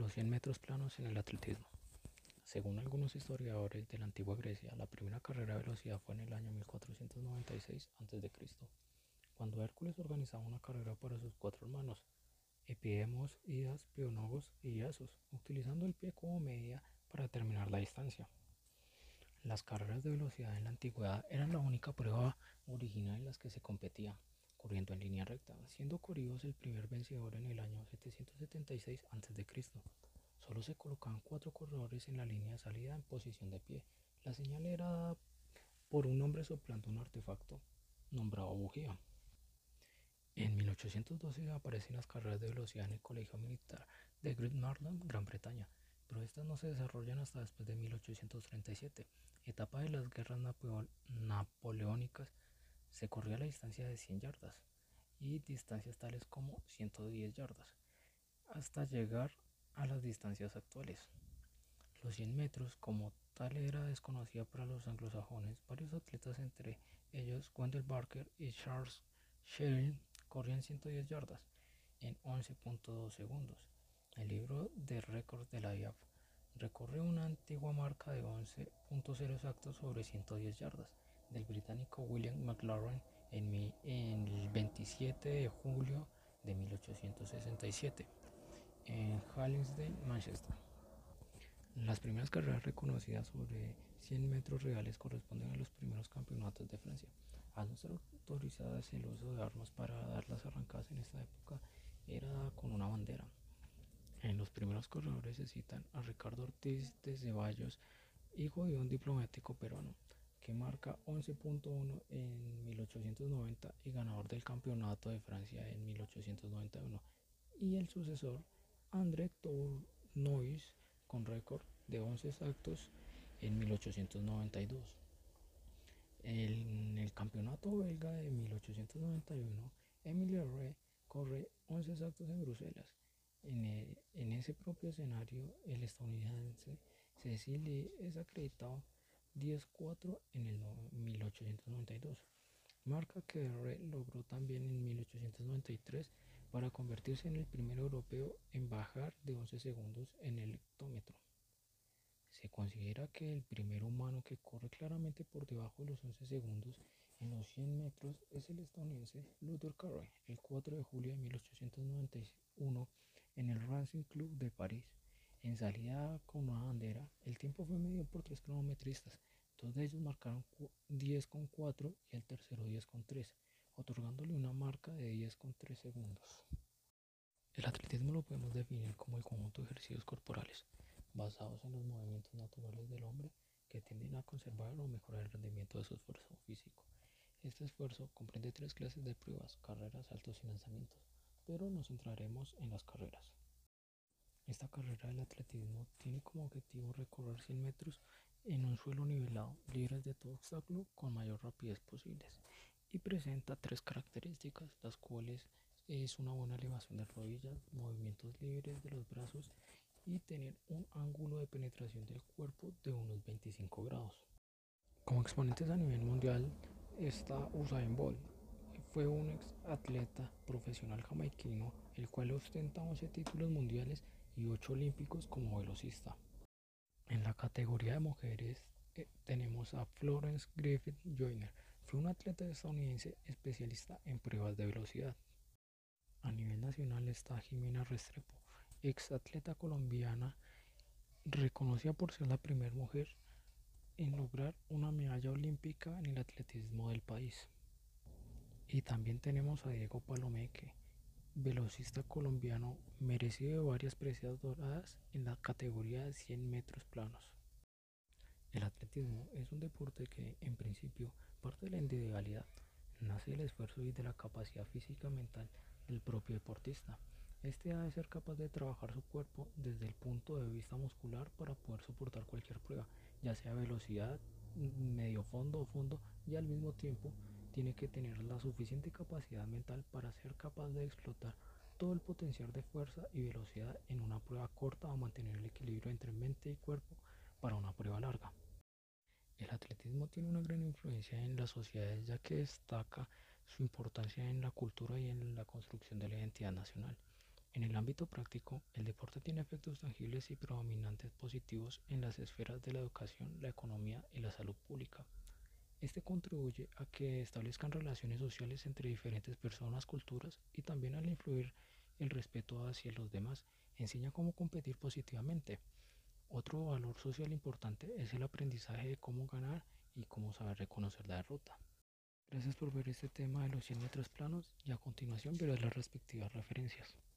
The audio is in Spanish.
Los 100 metros planos en el atletismo. Según algunos historiadores de la antigua Grecia, la primera carrera de velocidad fue en el año 1496 a.C., cuando Hércules organizaba una carrera para sus cuatro hermanos, Epidemos, Idas, Pionogos y Iasos, utilizando el pie como medida para determinar la distancia. Las carreras de velocidad en la antigüedad eran la única prueba original en las que se competía, corriendo en línea recta, siendo Coribos el primer vencedor en el año 776 a.C. Solo se colocaban cuatro corredores en la línea de salida en posición de pie. La señal era dada por un hombre soplando un artefacto nombrado bujía. En 1812 aparecen las carreras de velocidad en el Colegio Militar de Great Marland, Gran Bretaña, pero estas no se desarrollan hasta después de 1837, etapa de las guerras napoleónicas. Se corría a la distancia de 100 yardas y distancias tales como 110 yardas, hasta llegar a las distancias actuales. Los 100 metros como tal era desconocida para los anglosajones. Varios atletas, entre ellos Wendell Barker y Charles Sheridan, corrían 110 yardas en 11.2 segundos. El libro de récords de la IAF recorre una antigua marca de 11.0 exactos sobre 110 yardas del británico William McLaren en, en el 27 de julio de 1867 en Hallingsdale, Manchester. Las primeras carreras reconocidas sobre 100 metros reales corresponden a los primeros campeonatos de Francia. Al no ser autorizadas el uso de armas para dar las arrancadas en esta época era con una bandera. En los primeros corredores se citan a Ricardo Ortiz de Ceballos, hijo de un diplomático peruano, que marca 11.1 en 1890 y ganador del campeonato de Francia en 1891, y el sucesor André Tournois con récord de 11 exactos en 1892. En el campeonato belga de 1891, Emile Rey corre 11 exactos en Bruselas. En, en, ese propio escenario, el estadounidense Cecil Lee es acreditado 10-4 en el 1892, marca que Rey logró también en 1893 para convertirse en el primer europeo en bajar de 11 segundos en el hectómetro. Se considera que el primer humano que corre claramente por debajo de los 11 segundos en los 100 metros es el estadounidense Luther Carey, el 4 de julio de 1891 en el Racing Club de París. En salida con una bandera, el tiempo fue medido por tres cronometristas. Dos de ellos marcaron 10 con 4 y el tercero 10 con 3 otorgándole una marca de 10 con 3 segundos. El atletismo lo podemos definir como el conjunto de ejercicios corporales basados en los movimientos naturales del hombre que tienden a conservar o mejorar el rendimiento de su esfuerzo físico. Este esfuerzo comprende tres clases de pruebas, carreras, saltos y lanzamientos, pero nos centraremos en las carreras. Esta carrera del atletismo tiene como objetivo recorrer 100 metros en un suelo nivelado, libres de todo obstáculo, con mayor rapidez posibles y presenta tres características, las cuales es una buena elevación de rodillas, movimientos libres de los brazos y tener un ángulo de penetración del cuerpo de unos 25 grados. Como exponentes a nivel mundial está Usain Bolt. Fue un ex atleta profesional jamaiquino, el cual ostenta 11 títulos mundiales y 8 olímpicos como velocista. En la categoría de mujeres eh, tenemos a Florence Griffith Joyner, fue un atleta estadounidense especialista en pruebas de velocidad. A nivel nacional está Jimena Restrepo, ex atleta colombiana, reconocida por ser la primera mujer en lograr una medalla olímpica en el atletismo del país. Y también tenemos a Diego Palomeque, velocista colombiano merecido de varias preseas doradas en la categoría de 100 metros planos. El atletismo es un deporte que en principio parte de la individualidad, nace del esfuerzo y de la capacidad física mental del propio deportista. Este ha de ser capaz de trabajar su cuerpo desde el punto de vista muscular para poder soportar cualquier prueba, ya sea velocidad, medio fondo o fondo, y al mismo tiempo tiene que tener la suficiente capacidad mental para ser capaz de explotar todo el potencial de fuerza y velocidad en una prueba corta o mantener el equilibrio entre mente y cuerpo para una prueba larga. El atletismo tiene una gran influencia en las sociedades ya que destaca su importancia en la cultura y en la construcción de la identidad nacional. En el ámbito práctico, el deporte tiene efectos tangibles y predominantes positivos en las esferas de la educación, la economía y la salud pública. Este contribuye a que establezcan relaciones sociales entre diferentes personas, culturas y también al influir el respeto hacia los demás, enseña cómo competir positivamente. Otro valor social importante es el aprendizaje de cómo ganar y cómo saber reconocer la derrota. Gracias por ver este tema de los 100 metros planos y a continuación verás las respectivas referencias.